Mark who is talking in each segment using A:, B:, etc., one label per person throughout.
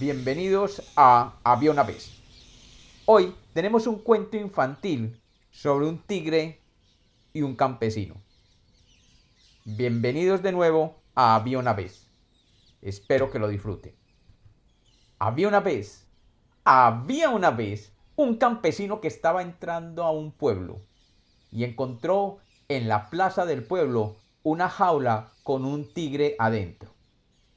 A: Bienvenidos a Había una vez. Hoy tenemos un cuento infantil sobre un tigre y un campesino. Bienvenidos de nuevo a Había una vez. Espero que lo disfruten. Había una vez, había una vez un campesino que estaba entrando a un pueblo y encontró en la plaza del pueblo una jaula con un tigre adentro.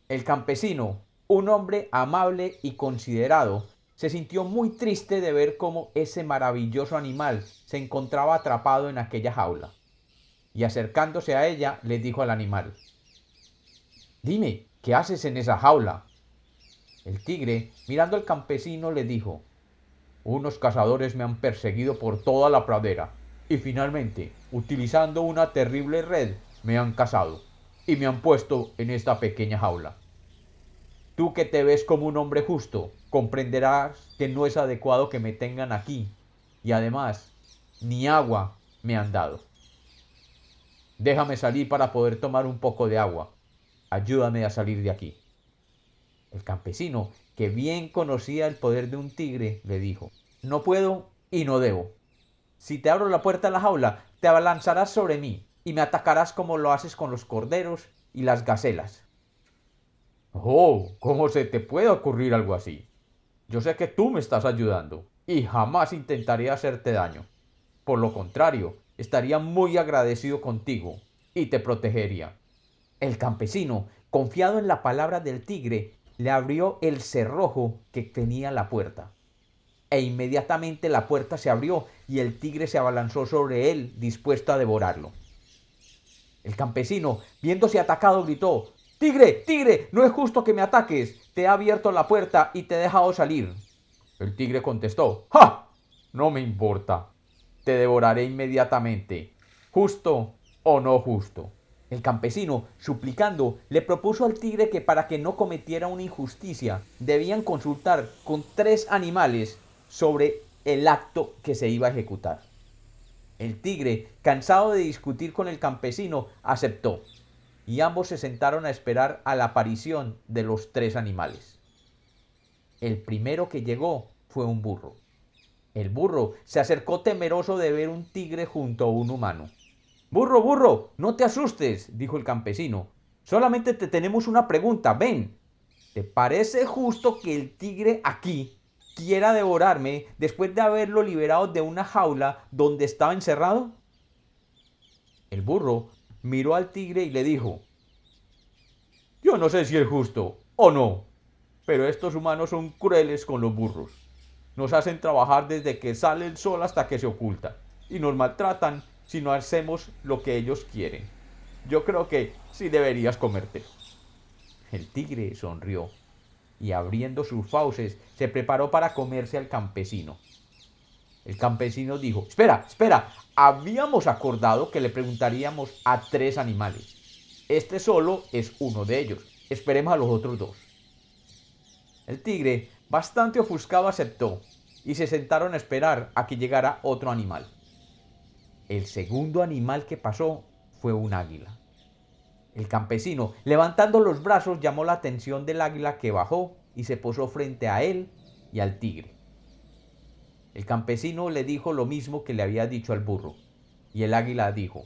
A: El campesino, un hombre amable y considerado, se sintió muy triste de ver cómo ese maravilloso animal se encontraba atrapado en aquella jaula. Y acercándose a ella, le dijo al animal, Dime, ¿qué haces en esa jaula? El tigre, mirando al campesino, le dijo, Unos cazadores me han perseguido por toda la pradera y finalmente, utilizando una terrible red, me han cazado y me han puesto en esta pequeña jaula. Tú que te ves como un hombre justo, comprenderás que no es adecuado que me tengan aquí y además ni agua me han dado. Déjame salir para poder tomar un poco de agua. Ayúdame a salir de aquí. El campesino, que bien conocía el poder de un tigre, le dijo, no puedo y no debo. Si te abro la puerta de la jaula, te abalanzarás sobre mí y me atacarás como lo haces con los corderos y las gacelas. Oh, ¿cómo se te puede ocurrir algo así? Yo sé que tú me estás ayudando y jamás intentaré hacerte daño. Por lo contrario, estaría muy agradecido contigo y te protegería. El campesino, confiado en la palabra del tigre, le abrió el cerrojo que tenía la puerta e inmediatamente la puerta se abrió y el tigre se abalanzó sobre él, dispuesto a devorarlo. El campesino, viéndose atacado, gritó Tigre, tigre, no es justo que me ataques. Te he abierto la puerta y te he dejado salir. El tigre contestó ¡Ja! No me importa. Te devoraré inmediatamente, justo o no justo. El campesino, suplicando, le propuso al tigre que para que no cometiera una injusticia, debían consultar con tres animales sobre el acto que se iba a ejecutar. El tigre, cansado de discutir con el campesino, aceptó, y ambos se sentaron a esperar a la aparición de los tres animales. El primero que llegó fue un burro. El burro se acercó temeroso de ver un tigre junto a un humano. Burro, burro, no te asustes, dijo el campesino. Solamente te tenemos una pregunta, ven. ¿Te parece justo que el tigre aquí quiera devorarme después de haberlo liberado de una jaula donde estaba encerrado? El burro miró al tigre y le dijo, yo no sé si es justo o no, pero estos humanos son crueles con los burros. Nos hacen trabajar desde que sale el sol hasta que se oculta y nos maltratan si no hacemos lo que ellos quieren. Yo creo que sí deberías comerte. El tigre sonrió y abriendo sus fauces se preparó para comerse al campesino. El campesino dijo, espera, espera, habíamos acordado que le preguntaríamos a tres animales. Este solo es uno de ellos. Esperemos a los otros dos. El tigre, bastante ofuscado, aceptó y se sentaron a esperar a que llegara otro animal. El segundo animal que pasó fue un águila. El campesino, levantando los brazos, llamó la atención del águila que bajó y se posó frente a él y al tigre. El campesino le dijo lo mismo que le había dicho al burro, y el águila dijo,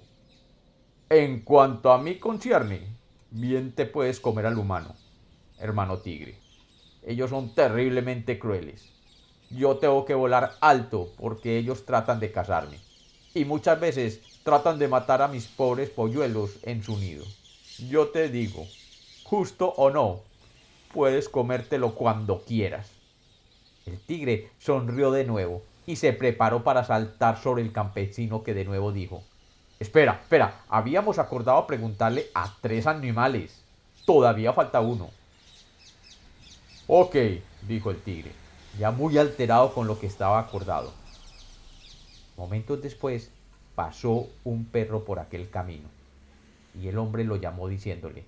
A: En cuanto a mí concierne, bien te puedes comer al humano, hermano tigre. Ellos son terriblemente crueles. Yo tengo que volar alto porque ellos tratan de cazarme. Y muchas veces tratan de matar a mis pobres polluelos en su nido. Yo te digo, justo o no, puedes comértelo cuando quieras. El tigre sonrió de nuevo y se preparó para saltar sobre el campesino que de nuevo dijo, Espera, espera, habíamos acordado preguntarle a tres animales. Todavía falta uno. Ok, dijo el tigre, ya muy alterado con lo que estaba acordado. Momentos después pasó un perro por aquel camino y el hombre lo llamó diciéndole,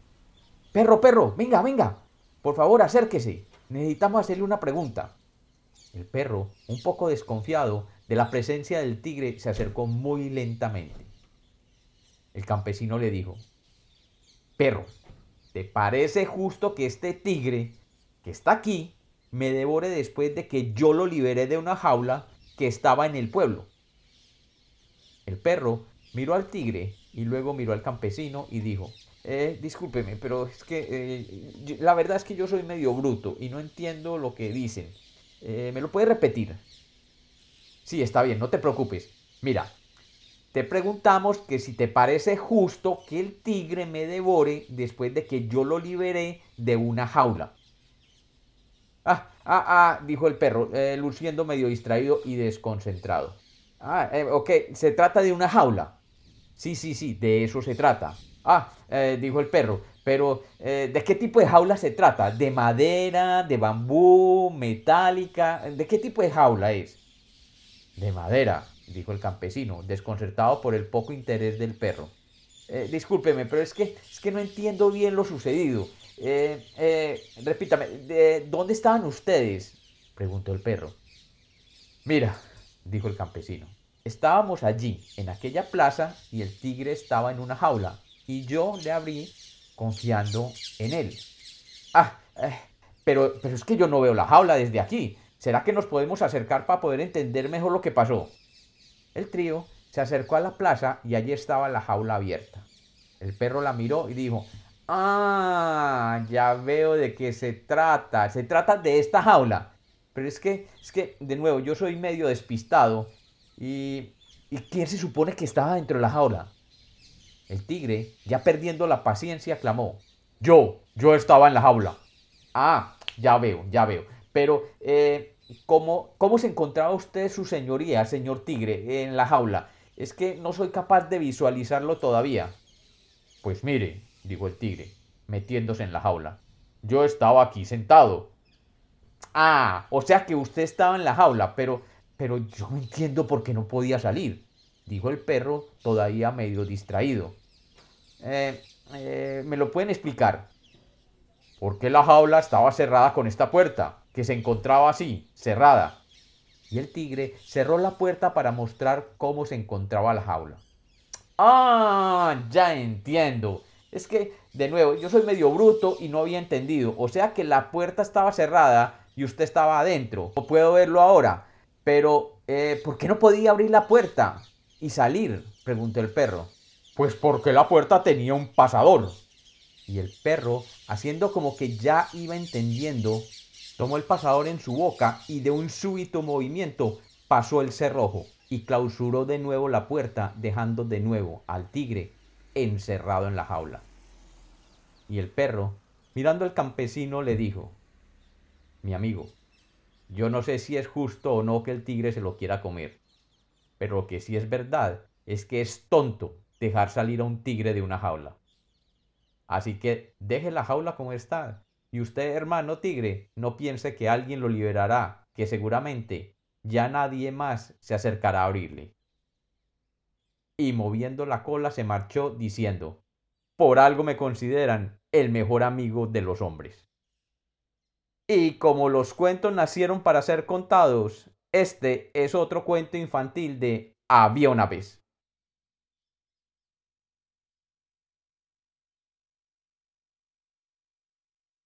A: Perro, perro, venga, venga, por favor acérquese, necesitamos hacerle una pregunta. El perro, un poco desconfiado de la presencia del tigre, se acercó muy lentamente. El campesino le dijo, Perro, ¿te parece justo que este tigre que está aquí me devore después de que yo lo liberé de una jaula que estaba en el pueblo. El perro miró al tigre y luego miró al campesino y dijo, eh, discúlpeme, pero es que eh, la verdad es que yo soy medio bruto y no entiendo lo que dicen. Eh, ¿Me lo puede repetir? Sí, está bien, no te preocupes. Mira, te preguntamos que si te parece justo que el tigre me devore después de que yo lo liberé de una jaula. Ah, ah, ah, dijo el perro, eh, luciendo medio distraído y desconcentrado. Ah, eh, ok, se trata de una jaula. Sí, sí, sí, de eso se trata. Ah, dijo el perro, pero ¿de qué tipo de jaula se trata? ¿De madera, de bambú, metálica? ¿De qué tipo de jaula es? De madera, dijo el campesino, desconcertado por el poco interés del perro. discúlpeme, pero es que, es que no entiendo bien lo sucedido. Eh, eh, repítame, ¿dónde estaban ustedes? preguntó el perro. Mira, dijo el campesino, estábamos allí, en aquella plaza, y el tigre estaba en una jaula, y yo le abrí confiando en él. Ah, eh, pero, pero es que yo no veo la jaula desde aquí. ¿Será que nos podemos acercar para poder entender mejor lo que pasó? El trío se acercó a la plaza y allí estaba la jaula abierta. El perro la miró y dijo, Ah, ya veo de qué se trata. Se trata de esta jaula. Pero es que, es que, de nuevo, yo soy medio despistado. ¿Y, ¿y quién se supone que estaba dentro de la jaula? El tigre, ya perdiendo la paciencia, clamó. Yo, yo estaba en la jaula. Ah, ya veo, ya veo. Pero, eh, ¿cómo, ¿cómo se encontraba usted, su señoría, señor tigre, en la jaula? Es que no soy capaz de visualizarlo todavía. Pues mire, dijo el tigre, metiéndose en la jaula. Yo estaba aquí sentado. Ah, o sea que usted estaba en la jaula, pero, pero yo no entiendo por qué no podía salir, dijo el perro, todavía medio distraído. Eh, eh, ¿Me lo pueden explicar? ¿Por qué la jaula estaba cerrada con esta puerta, que se encontraba así, cerrada? Y el tigre cerró la puerta para mostrar cómo se encontraba la jaula. Ah, ya entiendo. Es que, de nuevo, yo soy medio bruto y no había entendido. O sea que la puerta estaba cerrada y usted estaba adentro. No puedo verlo ahora. Pero, eh, ¿por qué no podía abrir la puerta y salir? preguntó el perro. Pues porque la puerta tenía un pasador. Y el perro, haciendo como que ya iba entendiendo, tomó el pasador en su boca y de un súbito movimiento pasó el cerrojo y clausuró de nuevo la puerta, dejando de nuevo al tigre encerrado en la jaula. Y el perro, mirando al campesino, le dijo, mi amigo, yo no sé si es justo o no que el tigre se lo quiera comer, pero lo que sí es verdad es que es tonto dejar salir a un tigre de una jaula. Así que deje la jaula como está, y usted, hermano tigre, no piense que alguien lo liberará, que seguramente ya nadie más se acercará a abrirle y moviendo la cola se marchó diciendo, por algo me consideran el mejor amigo de los hombres. Y como los cuentos nacieron para ser contados, este es otro cuento infantil de Había una vez.